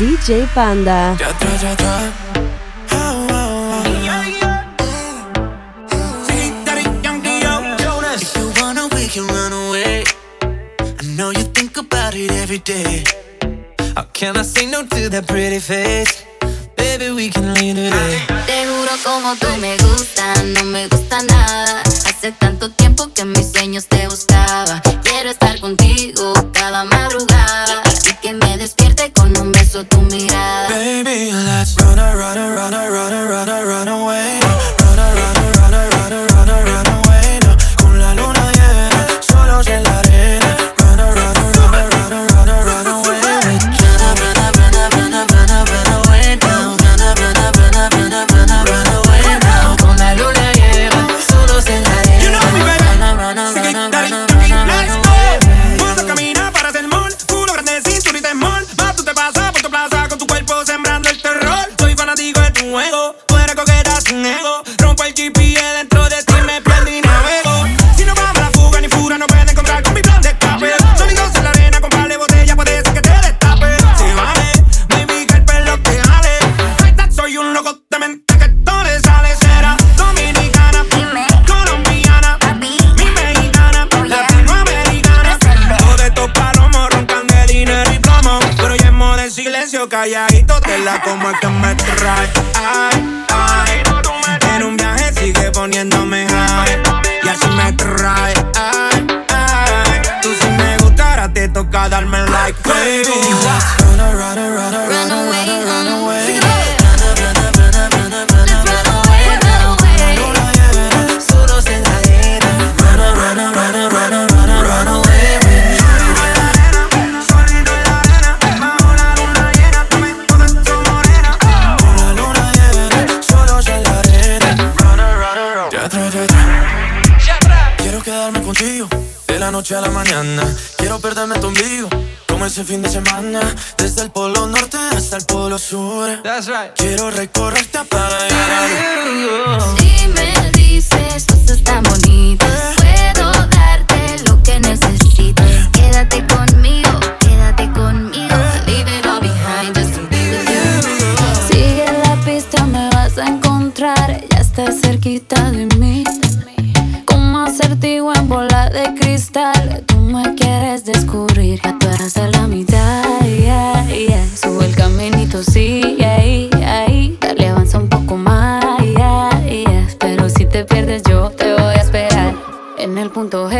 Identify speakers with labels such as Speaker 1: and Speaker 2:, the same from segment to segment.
Speaker 1: DJ Panda. Ya atrás, ya atrás.
Speaker 2: Every day, how can I say no to that pretty face? Baby, we can leave today.
Speaker 3: Te juro como tú me gustas, no me gusta nada. Hace tanto tiempo que mis sueños te
Speaker 2: buscan. perderme tu ombligo. Como ese fin de semana, desde el polo norte hasta el polo sur. Quiero recorrerte para llegar.
Speaker 3: Si me dices, tú estás bonita. Eh. Puedo darte lo que necesitas. Eh. Quédate conmigo, quédate conmigo. Eh. Leave it all behind, just you. Eh. Sigue la pista, me vas a encontrar. Ya estás cerquita de punto
Speaker 4: es.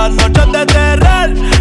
Speaker 5: las noches de terror.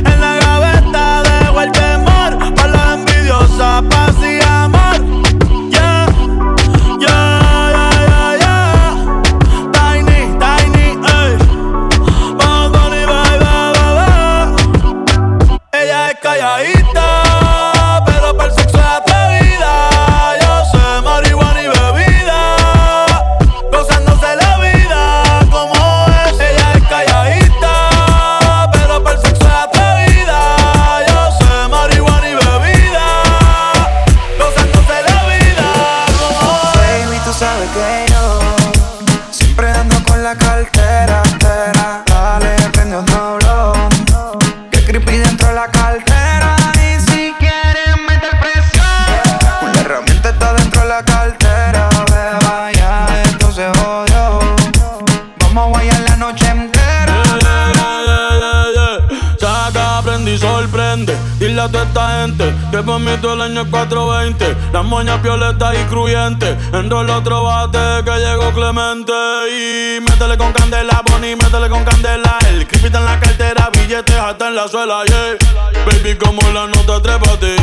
Speaker 5: El año es 420. Las moñas violetas y cruyentes. Enrola otro bate que llegó Clemente. Y métele con candela, Bonnie, métele con candela. El creepy en la cartera, billetes hasta en la suela, yeah. Baby, como la nota, trépate.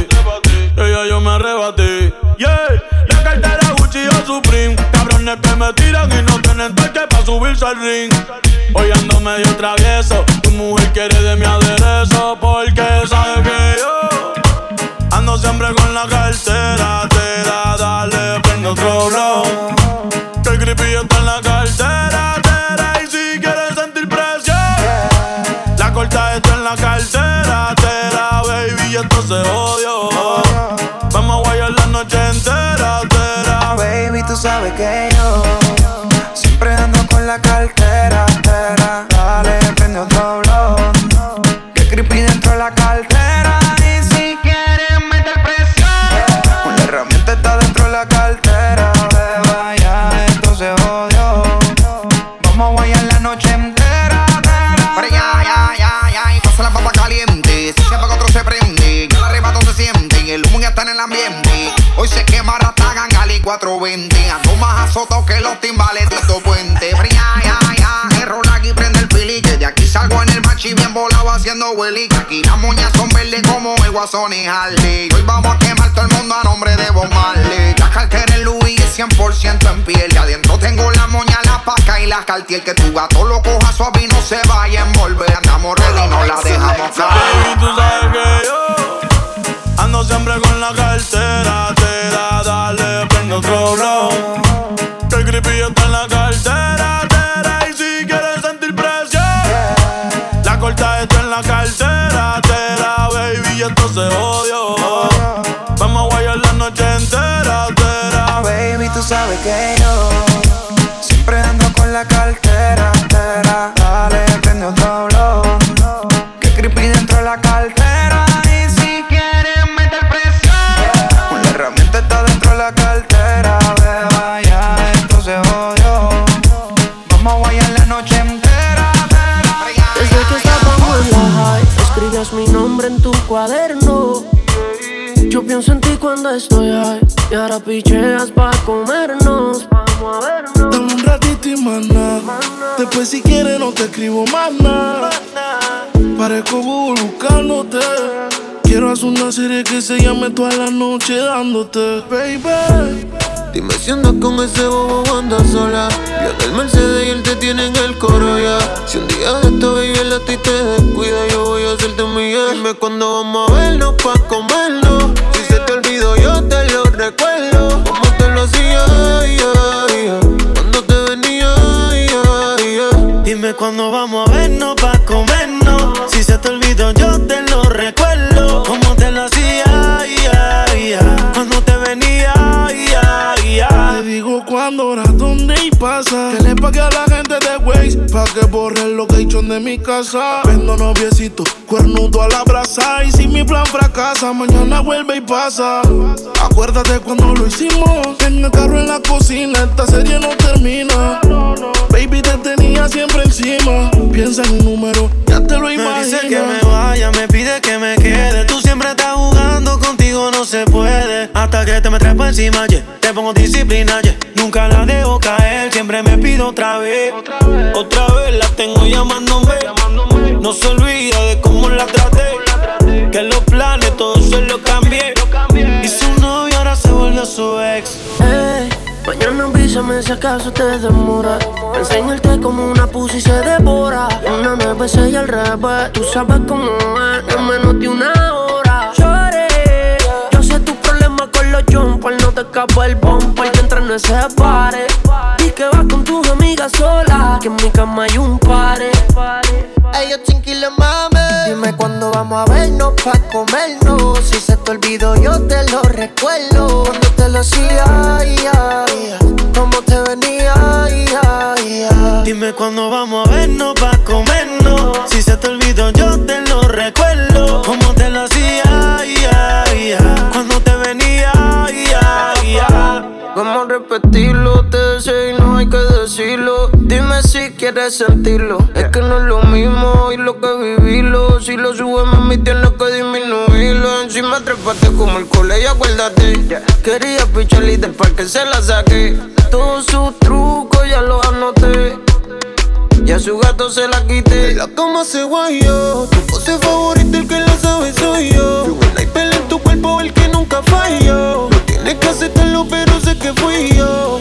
Speaker 5: Ella yo me arrebaté, yeah. La cartera Gucci o Supreme. Cabrones que me tiran y no tienen toque para subirse al ring. Hoy ando medio travieso. Tu mujer quiere de mi aderezo
Speaker 6: Hoy vamos a quemar todo el mundo a nombre de Bob Marley. La cartera en Louis es 100% en piel. Y adentro tengo la moña, la paca y la cartier. Que tu gato
Speaker 5: te
Speaker 4: escribo más nada. Parezco buscándote. Quiero hacer una serie que se llame toda la noche dándote, baby.
Speaker 7: Dime si andas con ese bobo o andas sola. Yo del Mercedes y él te tiene en el coro ya. Si un día de esto baby el a ti te descuida, yo voy a hacerte mía. Dime cuándo vamos a vernos pa' comernos. Si se te olvidó, yo te lo recuerdo. Como te lo hacía, ay,
Speaker 8: Dime cuándo vamos a vernos pa' comernos. Si se te olvidó, yo te lo recuerdo. Como te lo hacía, cuando te venía.
Speaker 4: Te digo cuándo, hora, dónde y pasa. Que le pague a la gente de Waze pa' que borre el location de mi casa. Vendo noviecito, cuernudo a la brasa. Y si mi plan fracasa, mañana vuelve y pasa. Acuérdate cuando lo hicimos. En el carro en la cocina, esta serie no termina. Baby, te tenía siempre encima. Piensa en un número, ya te lo
Speaker 8: Me
Speaker 4: imaginas.
Speaker 8: dice que me vaya, me pide que me quede. Tú siempre estás contigo no se puede. Hasta que te me traes encima, yeah. te pongo disciplina, yeah. Nunca la dejo caer, siempre me pido otra vez. Otra vez la tengo llamándome. No se olvida de cómo la traté. Que los planes todos se los cambié. Y su novio ahora se volvió su ex. Ey, mañana avísame si acaso te demora. Enseñarte como una pussy se devora. Una nueve, y al revés. Tú sabes cómo es, en menos de una jumpers. No te escapa el bumper que entra en ese pare. Y que vas con tus amigas solas. Que en mi cama hay un pare.
Speaker 7: Ellos chinquiles mame.
Speaker 9: Dime cuándo vamos a vernos pa' comernos. Si se te olvidó, yo te lo recuerdo. Cuando te lo hacía, ay, ay. Cómo te venía.
Speaker 8: Dime cuándo vamos a vernos pa' comernos. Si se te olvidó, yo te lo
Speaker 9: quieres
Speaker 10: sentirlo. Es que no es lo mismo y lo que vivirlo. Si lo subes, mami, tienes que disminuirlo. Encima trepaste como el colegio, acuérdate. Quería pichar y del parque se la saqué. Todos sus trucos ya los anoté. Y a su gato se la quité.
Speaker 11: la cama se guayó. Tu pose favorita, el que la sabe soy yo. Pelea en tu cuerpo, el que nunca falló. No tienes que aceptarlo, pero sé que fui yo.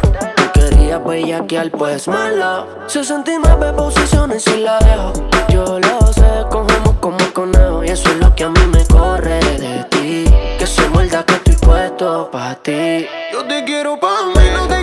Speaker 10: al pues mala. 69 posiciones y la dejo. Yo lo sé, cogemos como conejo. Y eso es lo que a mí me corre de ti. Que se muerda que estoy puesto pa' ti.
Speaker 11: Yo te quiero pa'
Speaker 12: mí, no
Speaker 13: te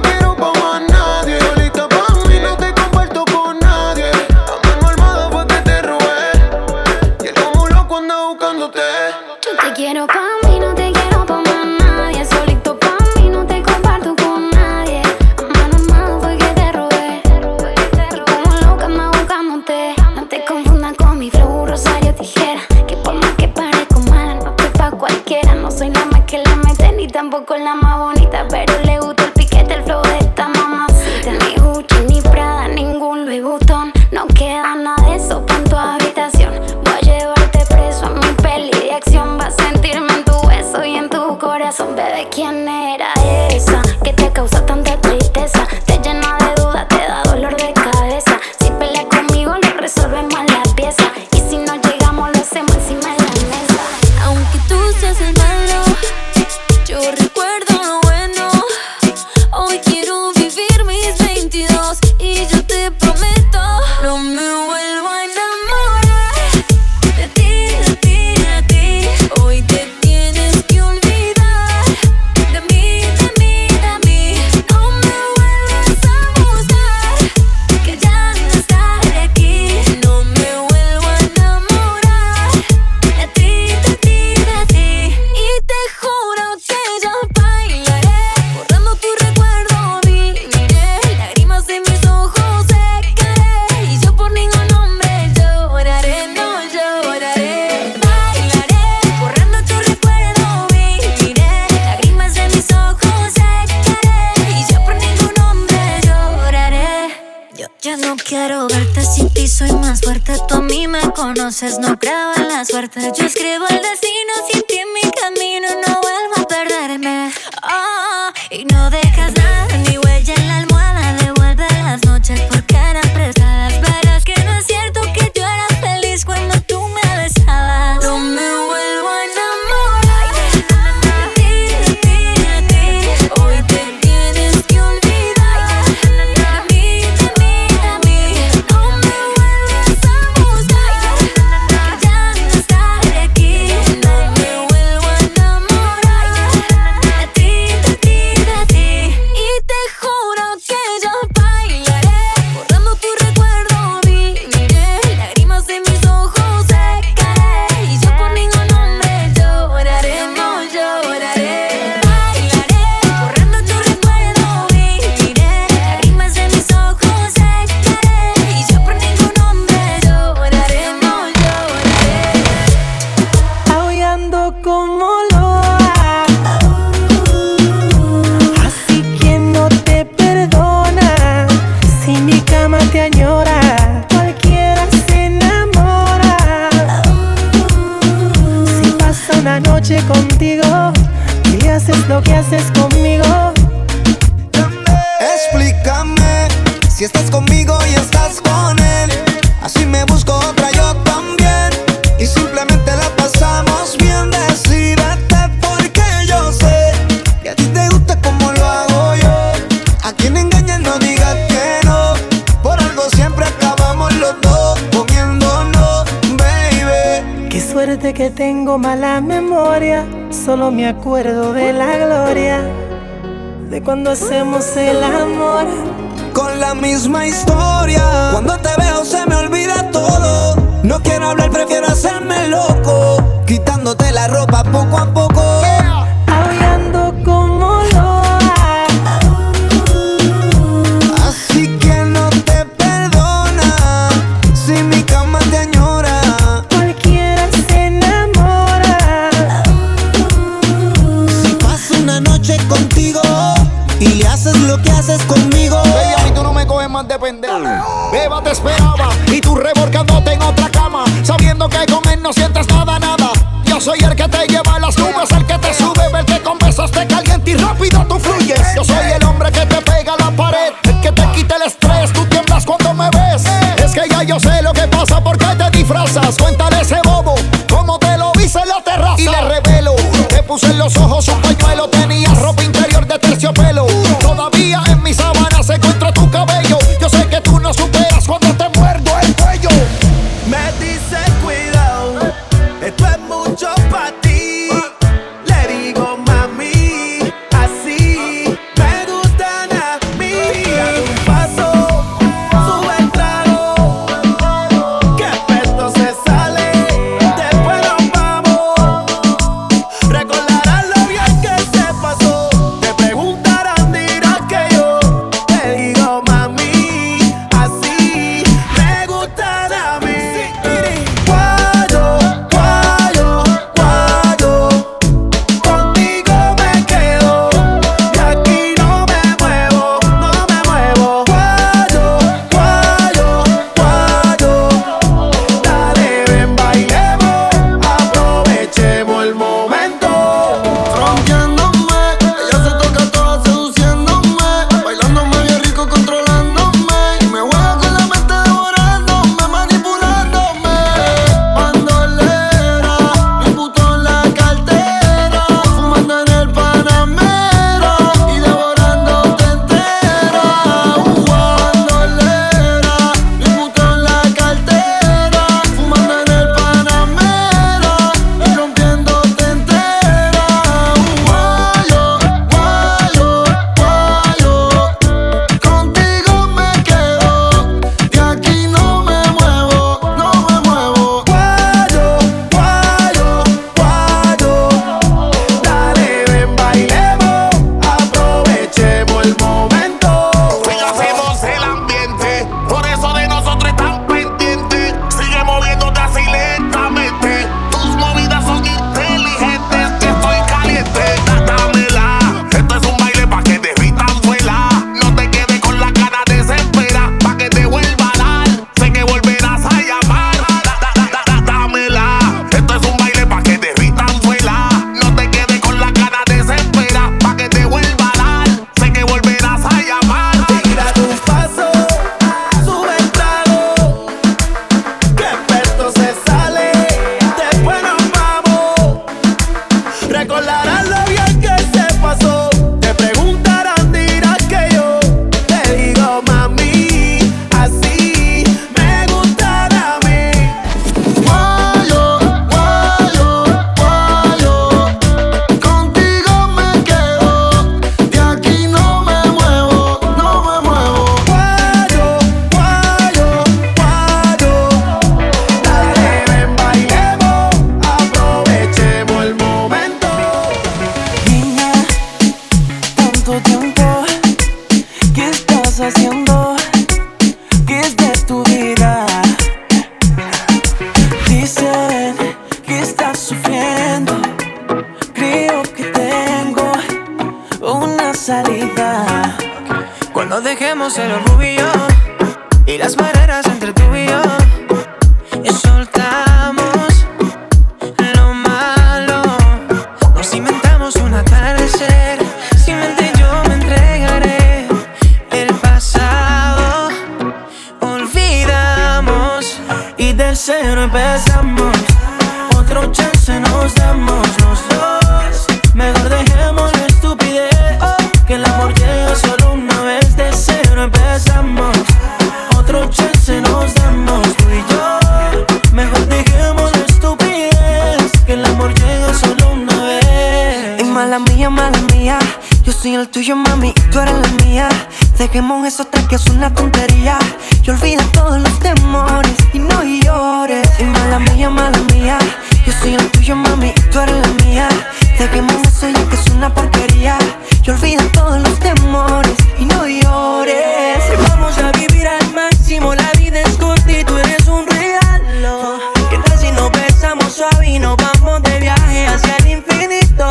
Speaker 8: mía. Dejemos eso ya que es una porquería. Y olvida todos los temores y no llores.
Speaker 14: Vamos a vivir al máximo, la vida es corta y tú eres un regalo. ¿Qué tal si nos besamos suave y nos vamos de viaje hacia el infinito?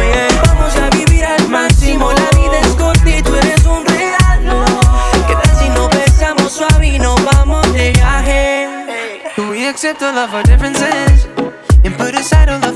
Speaker 14: Yeah. Vamos a vivir al máximo, la vida es corta y tú eres un regalo. ¿Qué tal si nos besamos suave y nos vamos de viaje?
Speaker 8: Can we accept all of our differences and put aside all of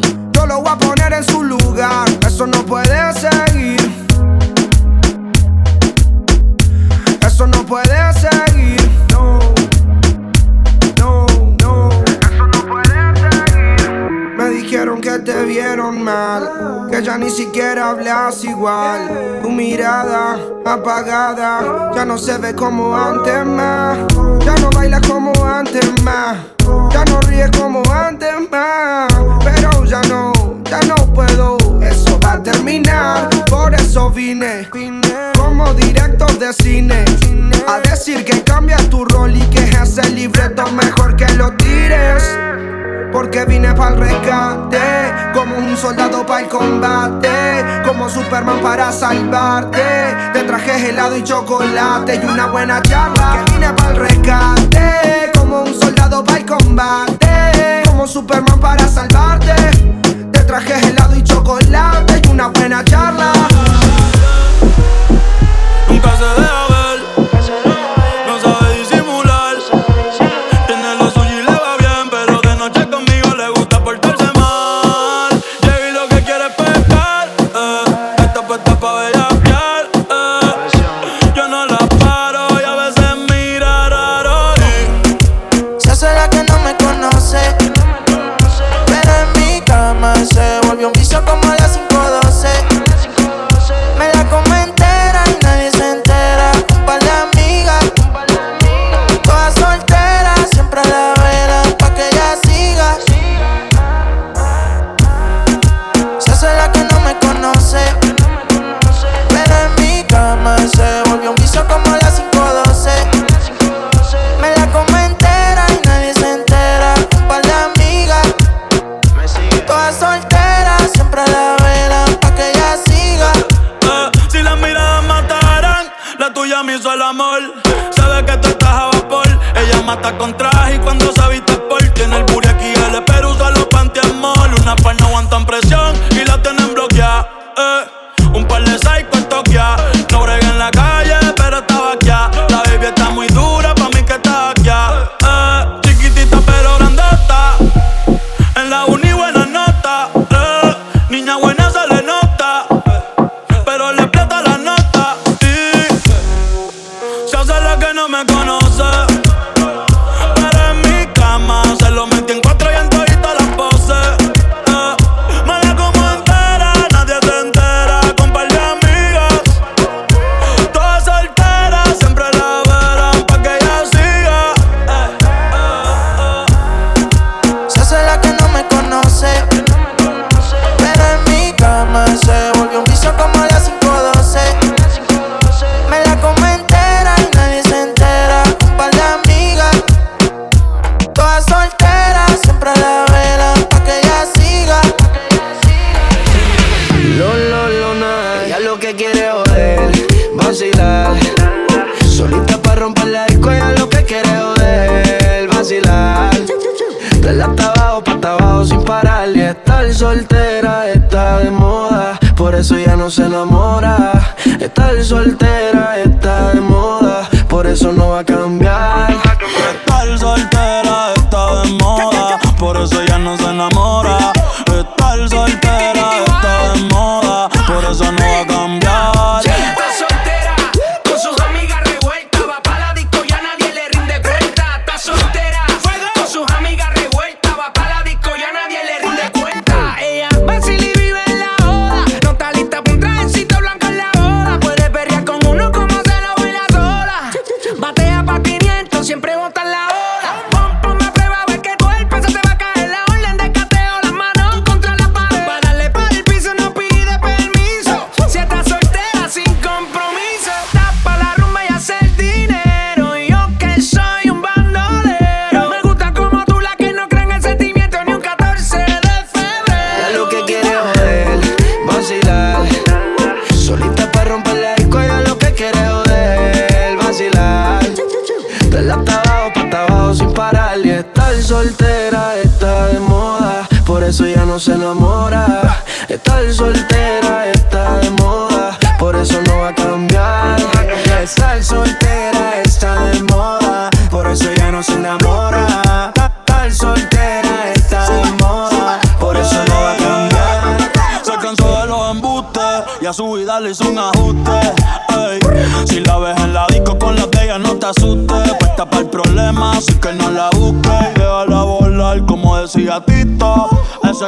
Speaker 12: Yo lo voy a poner en su lugar. Eso no puede seguir. Eso no puede seguir. No. No, no. Eso no puede seguir. Me dijeron que te vieron mal. Que ya ni siquiera hablas igual. Tu mirada apagada. Ya no se ve como antes más. Ya no bailas como antes más. No ríes como antes más. Pero ya no, ya no puedo. Eso va a terminar. Por eso vine. Como director de cine. A decir que cambias tu rol y que ese libreto mejor que lo tires. Porque vine para el rescate, como un soldado para el combate, como Superman para salvarte. Te traje helado y chocolate y una buena charla. Que vine para el rescate, como un soldado para el combate, como Superman para salvarte. Te traje helado y chocolate y una buena charla.
Speaker 5: Nunca se deja ver,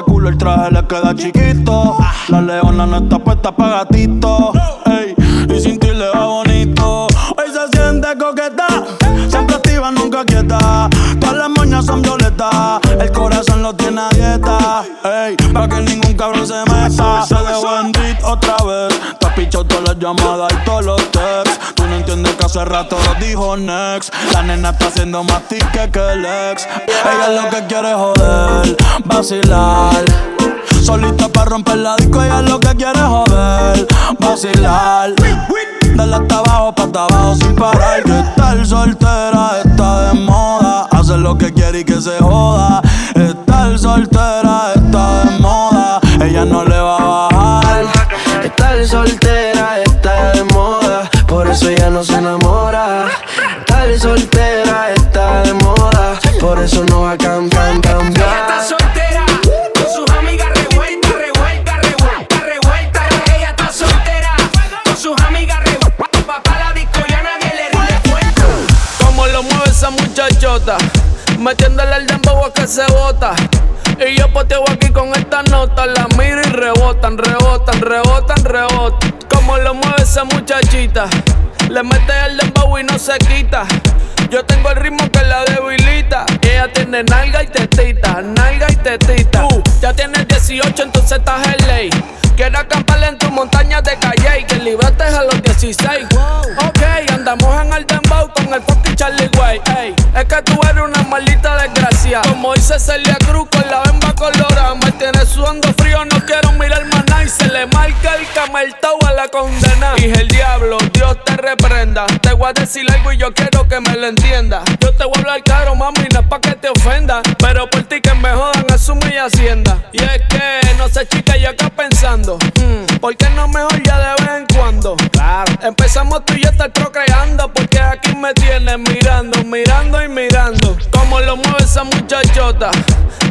Speaker 5: culo el traje le queda chiquito. La leona no está puesta nena está haciendo más tique que el ex. Ella lo que quiere es joder, vacilar. Solita para romper la disco, ella lo que quiere es joder, vacilar. Dale hasta abajo, pa' hasta abajo sin parar. Que estar soltera está de moda. Hacer lo que quiere y que se joda. Estar soltera está de moda. Ella no le va a bajar.
Speaker 10: Estar soltera está de moda, por eso ya no se enamora. Estar soltera está de moda, por eso no va a cambiar,
Speaker 15: Ella está
Speaker 10: cambiar.
Speaker 15: soltera, con sus amigas revueltas, revueltas, revueltas, revueltas. Ella está soltera, con sus amigas revueltas. Va pa' la disco y a nadie le rinde cuenta.
Speaker 16: Como lo mueve esa muchachota, metiéndole el dembow a que se bota. Y yo poteo aquí con esta nota, la miro y rebotan, rebotan, rebotan, rebotan. Como lo mueve esa muchachita, le mete el dembow y no se quita. Yo tengo el ritmo que la debilita. Y ella tiene nalga y tetita, nalga y tetita. Tú ya tienes 18, entonces estás en ley. Quiero acampar en tu montaña de calle y que libertes a los 16. Ok, andamos en el dembow con el fucking Charlie Way. Ey, es que tú eres una maldita desgracia. Como dice Celia Cruz con la bemba colorada. Se le marca el cameltao a la condena. Dije el diablo, Dios te reprenda. Te voy a decir algo y yo quiero que me lo entiendas. Yo te voy a hablar claro, mami, no es pa' que te ofenda. Pero por ti que me jodan, asumo y hacienda. Y es que, no sé, chica, yo acá pensando. mm, ¿Por qué no mejor ya de vez en cuando? Claro. Empezamos tú y yo estar procreando. Porque aquí me tienes mirando, mirando y mirando. Como lo mueve esa muchachota,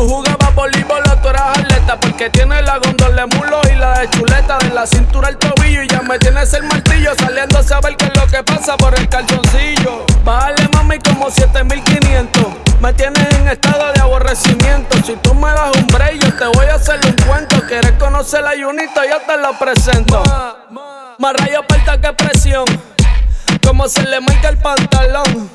Speaker 16: Tú jugabas voleibol tú eras atleta Porque tiene la gondola de mulo y la de chuleta. De la cintura al tobillo y ya me tienes el martillo Saliendo a saber qué es lo que pasa por el calzoncillo. Bájale mami como 7500 Me tienes en estado de aborrecimiento. Si tú me das un break yo te voy a hacer un cuento. Quieres conocer la Junita, yo te lo presento. Más rayo falta que presión. Como se le marca el pantalón.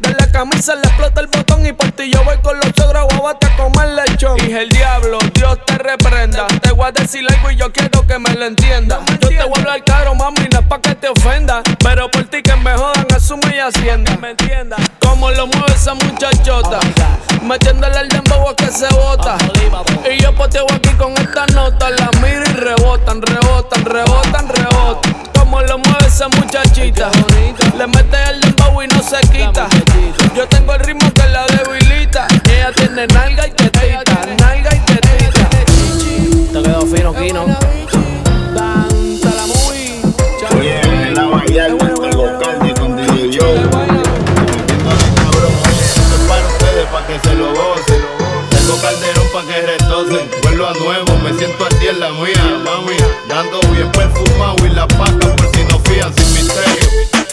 Speaker 16: De la camisa le explota el botón y por ti yo voy con los ogros guabate a comer lechón. Dije el diablo, Dios te reprenda. Te voy a decir algo y yo quiero que me lo entienda. Yo te voy a hablar caro, mami, no es pa' que te ofenda. Pero por ti que me jodan, asume y hacienda. ¿Me entienda? Como lo mueve esa muchachota. Metiéndole el dembow a que se bota. Y yo poteo aquí con esta nota. La miro y rebotan, rebotan, rebotan, rebotan como lo mueve esa muchachita. Le mete el dembow y no se quita. Yo tengo el ritmo que la debilita. Ella tiene nalga y tetita, nalga y tetita.
Speaker 17: Te quedó fino, Kino. Danza la movie.
Speaker 18: Oye, la Vallarta Joe. Esto es para ustedes, pa' que se lo gocen. Tengo calderón pa' que retocen. Nuevo, me siento a ti en la mía, mami. Dando bien perfumado y la paca por si no fían sin misterio.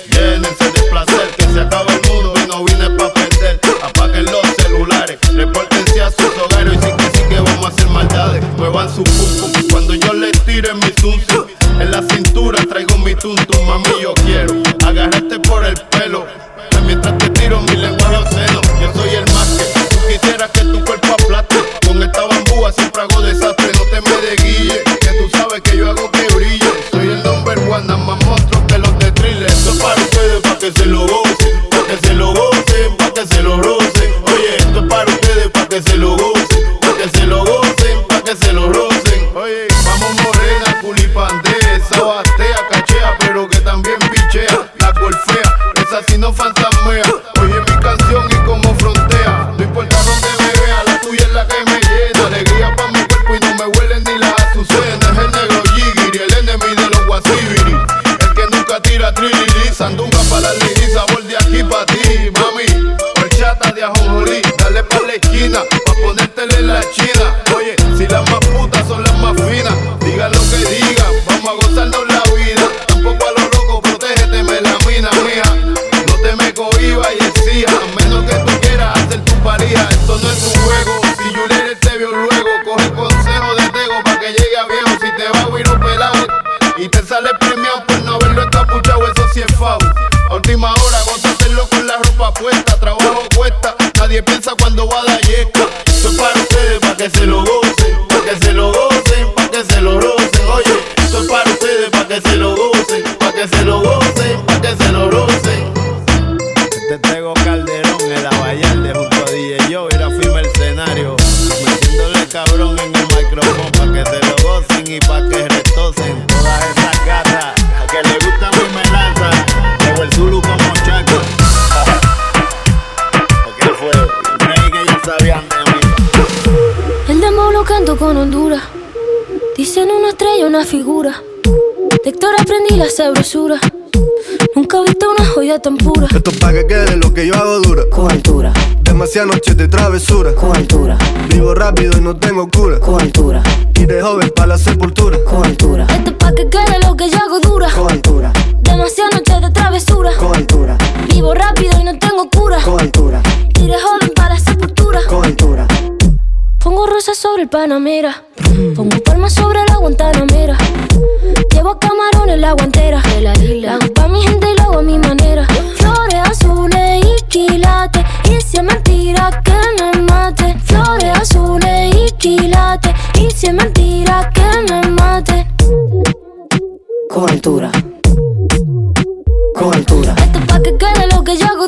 Speaker 18: Llénense de placer, que se acaba el mundo y no vine pa' perder. Apaguen los celulares, repórtense a sus hogares y sí que sí que vamos a hacer maldades. Muevan su pum cuando yo les tire mi zum. En la cintura traigo mi tuntum, mami yo quiero agarrarte por el pelo. Esquina, pa' ponértele la china. Oye, si las más putas son las más finas, digan lo que digan, vamos a gozarnos la vida. Tampoco a lo loco, protégete, me la mina, mija. No te me cohibas y exija, a menos que tú quieras hacer tu pareja. Esto no es un juego, si Juliet te vio luego, coge consejo de Tego pa' que llegue a viejo. Si te va a huir un pelado y te sale pa'
Speaker 17: la
Speaker 11: sabrosura. Nunca he visto una joya tan pura.
Speaker 19: Esto es pa' que quede lo que yo hago dura.
Speaker 11: Con altura.
Speaker 19: Demasiadas noches de travesura.
Speaker 11: Con altura.
Speaker 19: Vivo rápido y no tengo cura.
Speaker 11: Con altura.
Speaker 19: Y de joven para la sepultura.
Speaker 11: Con altura. Esto es pa' que quede lo que yo hago dura.
Speaker 19: Con altura.
Speaker 11: Demasiadas noches de travesura.
Speaker 19: Con altura.
Speaker 11: Vivo rápido y no tengo cura.
Speaker 19: Con altura.
Speaker 11: Y de joven para la sepultura.
Speaker 19: Con altura.
Speaker 11: Pongo rosas sobre el Panamera. Pongo palmas sobre la Guantanamera. Llevo camarones la guantera. De la isla. Hago pa' mi gente y lo hago a mi manera. Flores azules y quilates. Y si es mentira que me mate. Flores azules y quilates. Y si es mentira que me mate.
Speaker 19: Con altura. Con altura.
Speaker 11: Esto es pa' que quede lo que yo hago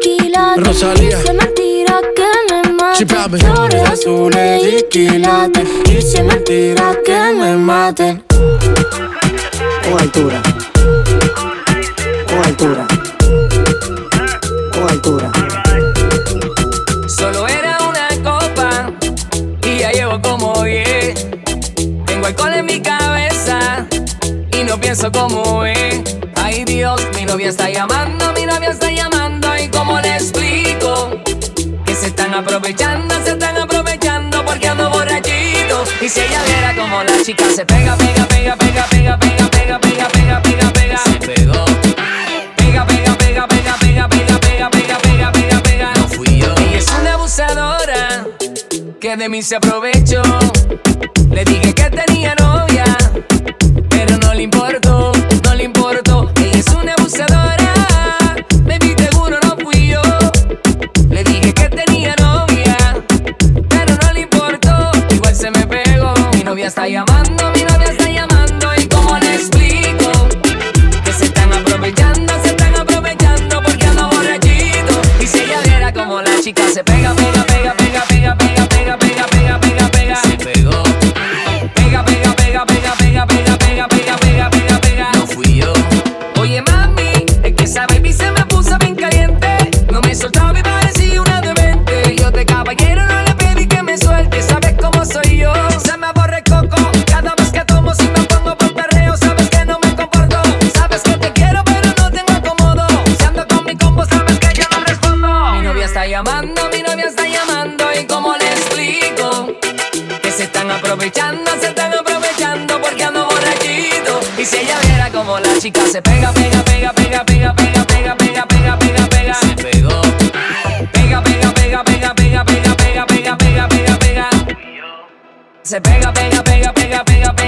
Speaker 11: quilates.
Speaker 20: Rosalía.
Speaker 11: Dice mentira que me
Speaker 20: Sí,
Speaker 11: maten.
Speaker 20: papi.
Speaker 11: Flores azules y quilates. Dice mentira que me maten.
Speaker 8: Con altura. Con altura. Con altura.
Speaker 15: Solo era una copa y ya llevo como 10. Tengo alcohol en mi cabeza y no pienso como es. Ay Dios, mi novia está llamando, mi novia está aprovechando, se están aprovechando porque ando borrachito. Y si ella viera como la chica se pega, pega, pega, pega, pega, pega, pega, pega, pega, pega, pega, se pegó. Pega, pega, pega, pega, pega, pega, pega, pega, pega, pega, pega. No fui yo. Ella es una abusadora que de mí se aprovechó. Le dije que tenía novia, pero no le importó, chica se pega, pega, pega, pega, pega, pega, pega, pega, pega, pega, pega. Se pegó. Pega, pega, pega, pega, pega, pega, pega, pega, pega, pega, pega. Se pega, pega, pega, pega, pega, pega, pega, pega,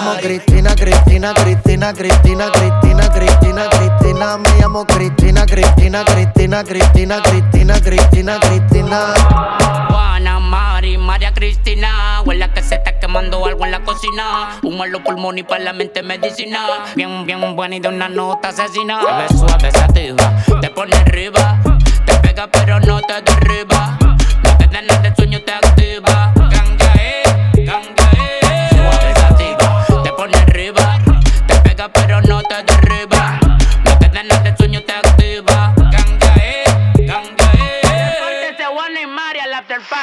Speaker 9: llamo Cristina, Cristina, Cristina, Cristina, Cristina, Cristina, Cristina. Me llamo Cristina, Cristina, Cristina, Cristina, Cristina, Cristina, Cristina.
Speaker 21: Juana, Mari, María Cristina. Huele que se está quemando algo en la cocina. Humo en los pulmones y para la mente medicina. Bien, bien buena y de una nota asesina. Te ves suave, sativa, te pone arriba. Te pega pero no te derriba.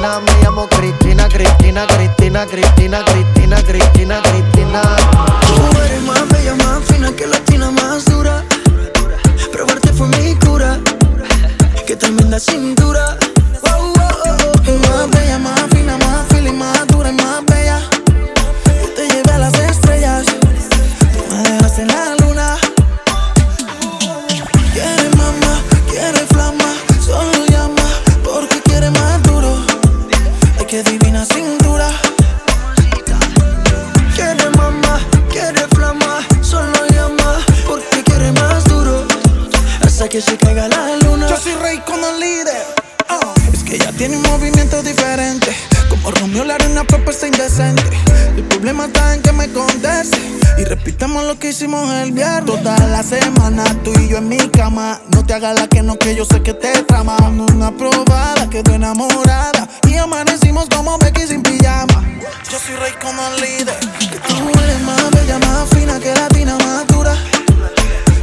Speaker 9: Me llamo Cristina, Cristina, Cristina, Cristina, Cristina, Cristina, Cristina.
Speaker 22: Tú eres más bella, más fina que la tina más dura. Probarte fue mi cura. Qué tremenda cintura. Más bella, más fina, más y más tiene un movimiento diferente. Como Romeo le haré una propuesta indecente. El problema está en que me conteste. Y repitamos lo que hicimos el viernes. Toda la semana, tú y yo en mi cama. No te hagas la que no, que yo sé que te trama. Una probada, quedó enamorada. Y amanecimos como Becky sin pijama. Yo soy rey con el líder. Tú eres más bella, más fina que la tina más dura.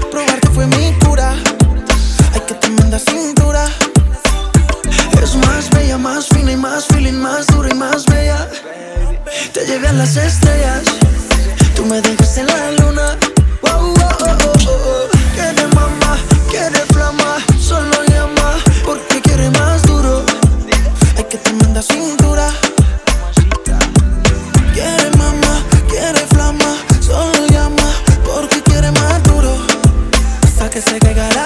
Speaker 22: Probarte fue mi cura. Ay, que tremenda cintura. Más bella, más fina y más feeling, más dura y más bella. Te llevé a las estrellas. Tú me dejaste en la luna. Wow, oh, oh, oh, oh. Quiere mamá, quiere flama. Solo llama porque quiere más duro. Ay, que tremenda cintura. Quiere mamá, quiere flama. Solo llama porque quiere más duro. Hasta que se caiga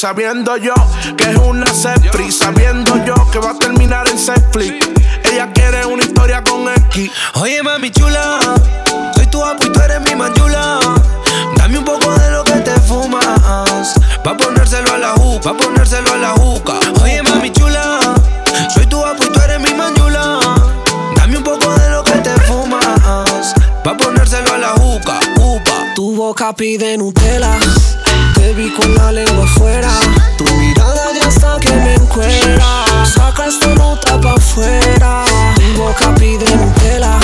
Speaker 4: Sabiendo yo que es una Netflix Sabiendo yo que va a terminar en Netflix Ella quiere una historia con X
Speaker 22: Oye mami chula, soy tu apu y tú eres mi mayula. Dame un poco de lo que te fumas, pa ponérselo a la juca, pa ponérselo a la juca. Oye mami chula, soy tu apu y tú eres mi mayula. Dame un poco de lo que te fumas, pa ponérselo a la juca, upa. Tu boca pide Nutella, vi con la lengua afuera. Tu mirada ya está que me encuera. Saca esta nota pa' afuera. Tu boca pide Nutella,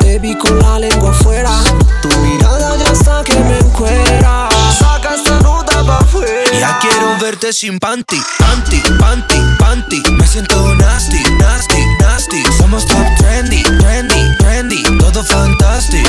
Speaker 22: te vi con la lengua afuera. Tu mirada ya está que me encuera. Saca esta nota pa' afuera. Ya quiero verte sin panty, panty, panty, panty. Me siento nasty, nasty, nasty. Somos top trendy, trendy, trendy. Todo fantastic,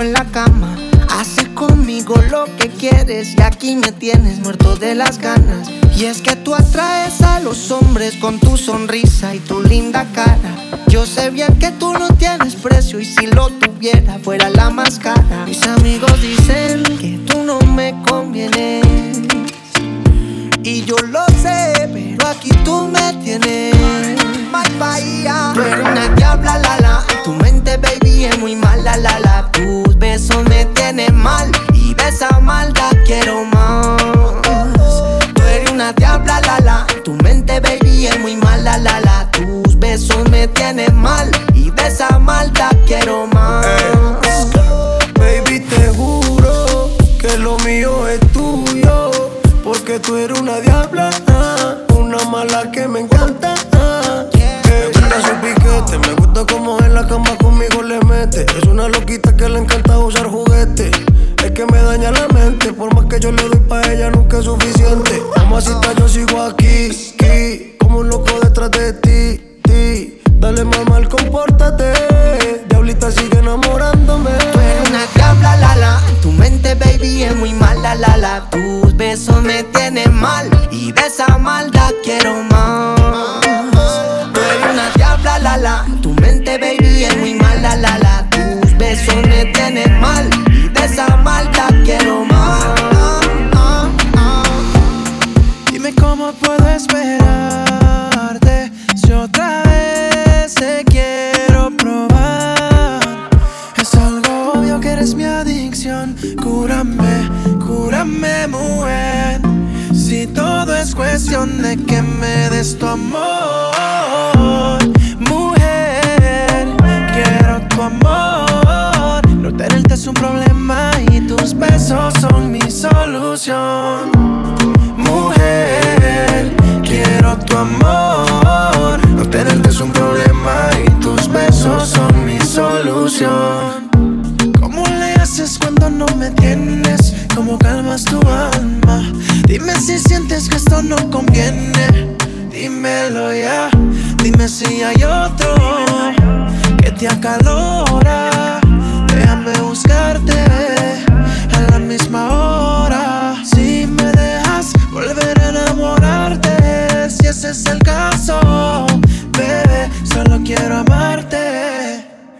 Speaker 9: en la cama. Haces conmigo lo que quieres y aquí me tienes muerto de las ganas. Y es que tú atraes a los hombres con tu sonrisa y tu linda cara. Yo sé bien que tú no tienes precio y si lo tuviera fuera la más cara. Mis amigos dicen que tú no me convienes. Y yo lo sé, pero aquí tú me tienes. My Bahía. Eres una diabla, la la.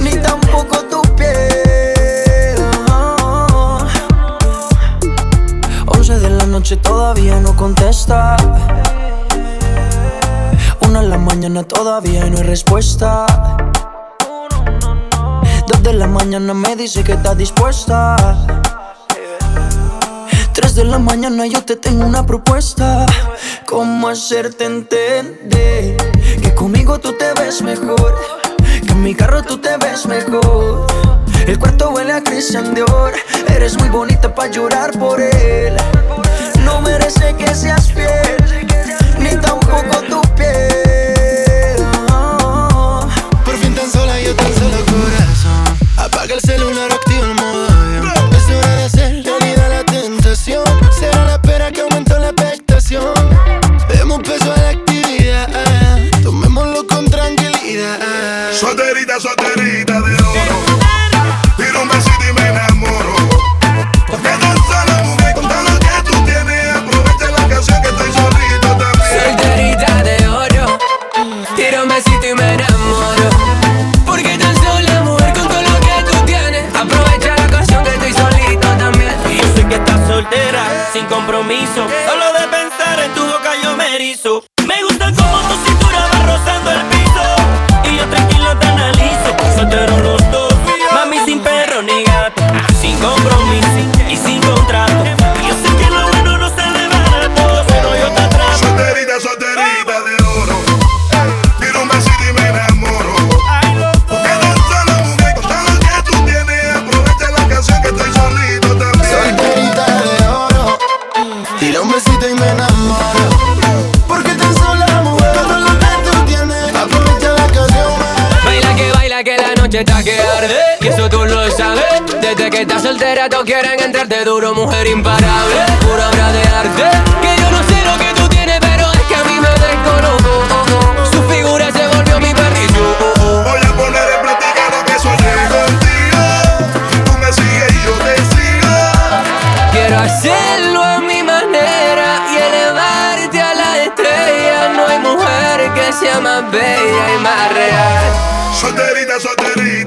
Speaker 8: ni tampoco tu piel. 11 de la noche todavía no contesta. Una de la mañana todavía no hay respuesta. Dos de la mañana me dice que está dispuesta. Tres de la mañana yo te tengo una propuesta. ¿Cómo hacerte entender que conmigo tú te ves mejor? En mi carro tú te ves mejor. El cuarto huele a Christian Dior. Eres muy bonita para llorar por él. No merece que seas fiel, ni tampoco tu piel.
Speaker 23: Por fin tan sola, yo tan solo corazón. Apaga el celular,
Speaker 24: compromiso. Solo
Speaker 13: besito y me enamoro. Porque tan
Speaker 25: sola, mujer, todo lo que tú tienes, aprovecha la canción.
Speaker 24: Baila que baila que la noche está que arde, y eso tú lo sabes. Desde que estás soltera, todos quieren entrarte duro, mujer imparable. Pura obra de arte, que yo no sé lo que sea más bella y más real.
Speaker 13: Solterita, solterita.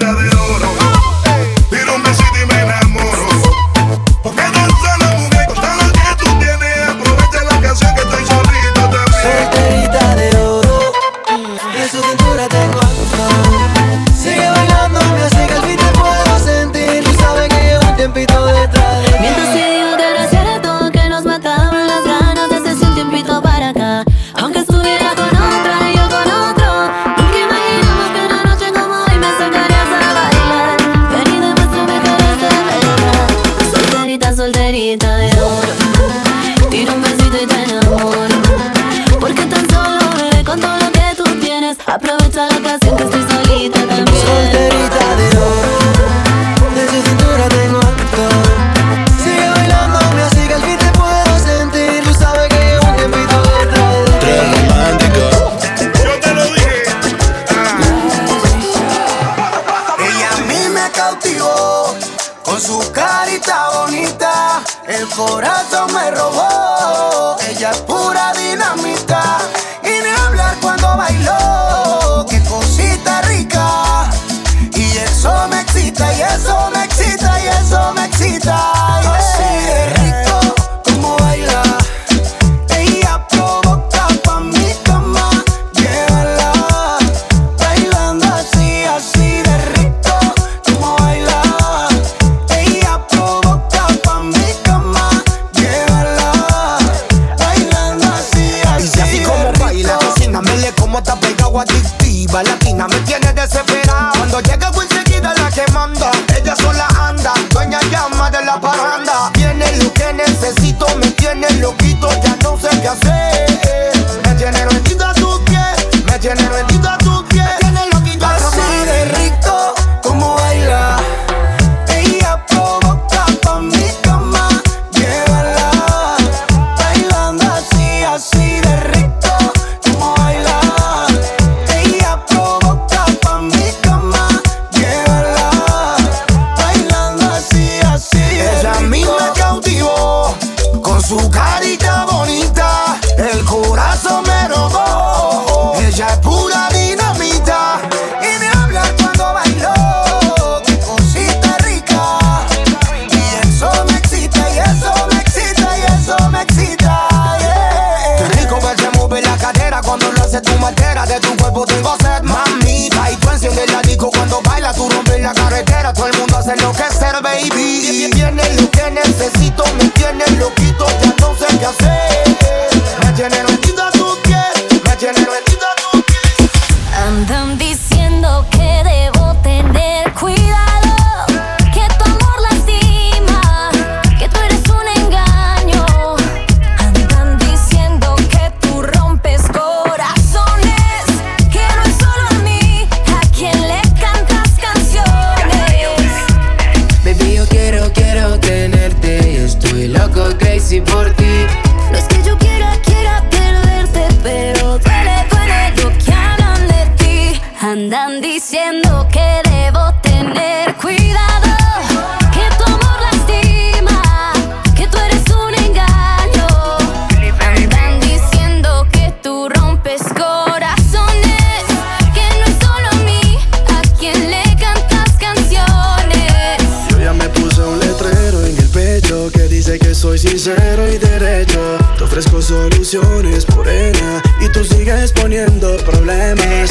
Speaker 13: sincero y
Speaker 25: derecho. Te
Speaker 13: ofrezco soluciones por
Speaker 26: ella y
Speaker 27: tú
Speaker 20: sigues poniendo problemas.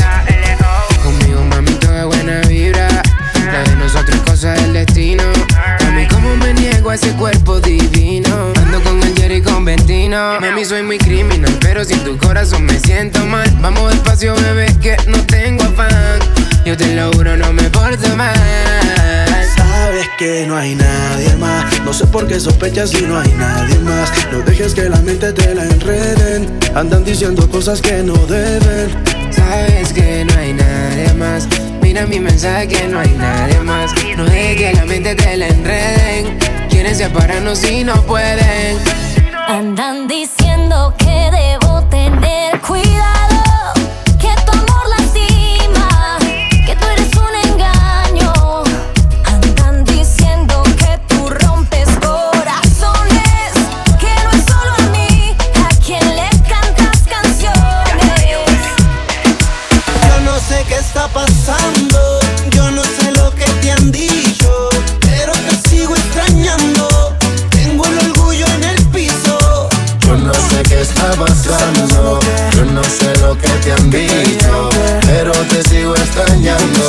Speaker 28: Conmigo mami toda buena vibra. La de nosotros cosa del destino. A mí como me niego a ese cuerpo divino. Ando con el Jerry con Ventino. Mami soy muy criminal, pero sin tu corazón me siento mal. Vamos despacio bebé que no tengo afán. Yo te lo juro no me porto mal.
Speaker 20: Sabes que no hay nadie más. No sé por qué sospechas si no hay nadie más. No dejes que la mente te la enreden. Andan diciendo cosas que no deben.
Speaker 28: Sabes que no hay nadie más. Mira mi mensaje que no hay nadie más. No dejes que la mente te la enreden. Quieren separarnos y no pueden.
Speaker 11: Andan diciendo que debo tener cuidado,
Speaker 9: pasando, yo no sé lo que te han dicho, pero te sigo extrañando.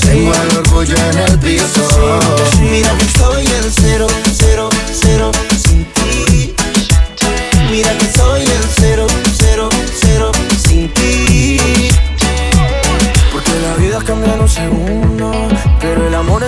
Speaker 9: Tengo el orgullo en el piso. Mira que soy el cero, cero, cero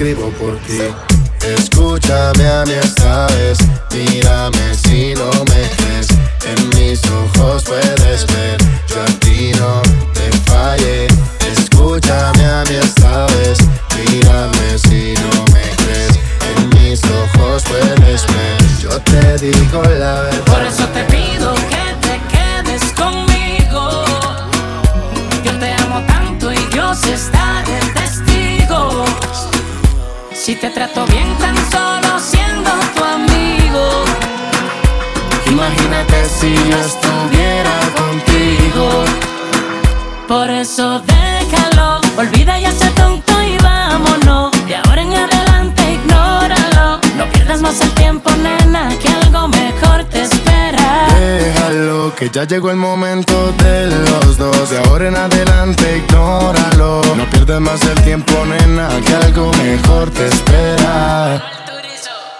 Speaker 23: escribo por ti.
Speaker 21: Ya
Speaker 23: llegó el momento de los dos. De ahora en adelante, ignóralo. No pierdas más el tiempo, nena, que algo mejor te espera.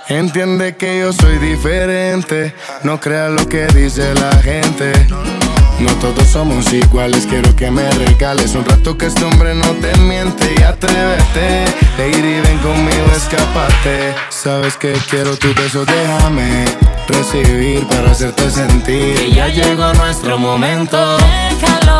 Speaker 23: Entiende que yo soy diferente. No creas lo que dice la gente. No todos somos iguales, quiero que me regales un rato que este hombre no te miente y atrévete. Lady, ven conmigo, escápate. Sabes que quiero tu beso, déjame recibir para hacerte sentir.
Speaker 21: Que ya llegó nuestro momento. Déjalo,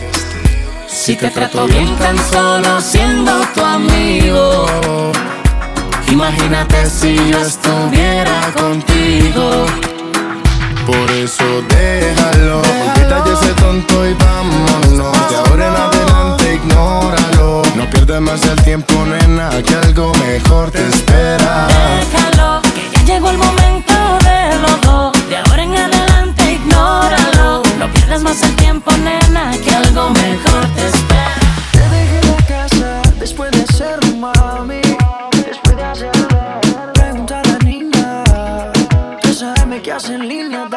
Speaker 21: Si te trato bien tan solo siendo tu amigo. Imagínate si yo estuviera contigo.
Speaker 23: Por eso déjalo, déjalo. quítate ese tonto y vámonos. De ahora en adelante ignóralo. No pierdas más el tiempo, nena, que algo mejor te espera.
Speaker 11: Déjalo, que ya llegó el momento No pierdas más el tiempo, nena, que algo mejor te espera.
Speaker 29: Te dejé la casa después de hacerlo, mami. Después de hacerlo, pregunta a la niña. Tú sabes
Speaker 30: que hacen linda,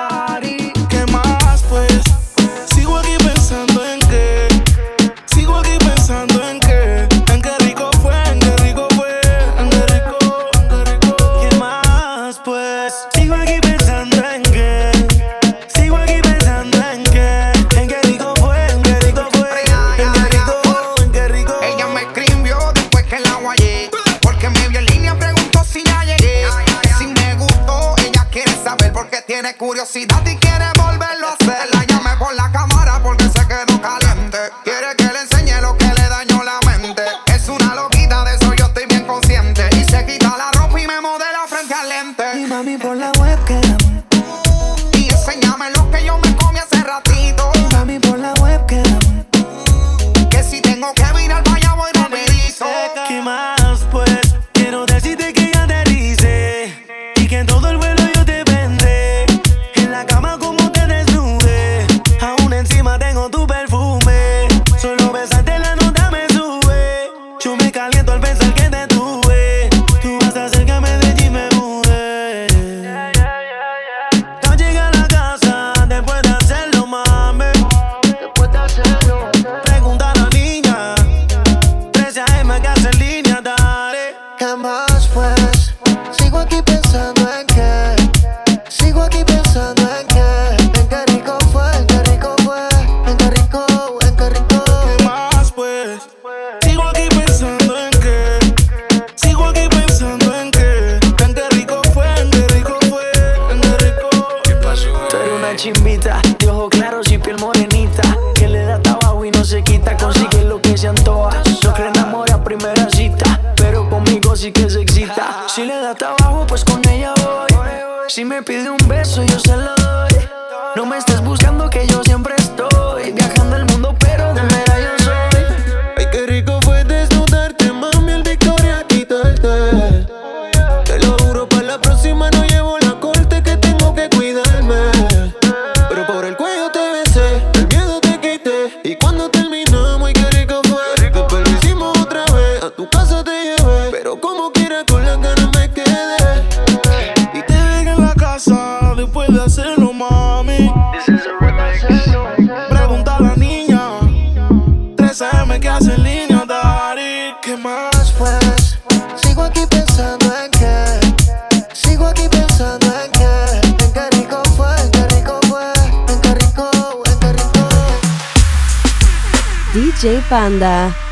Speaker 30: curiosidad y
Speaker 8: quieres Anda.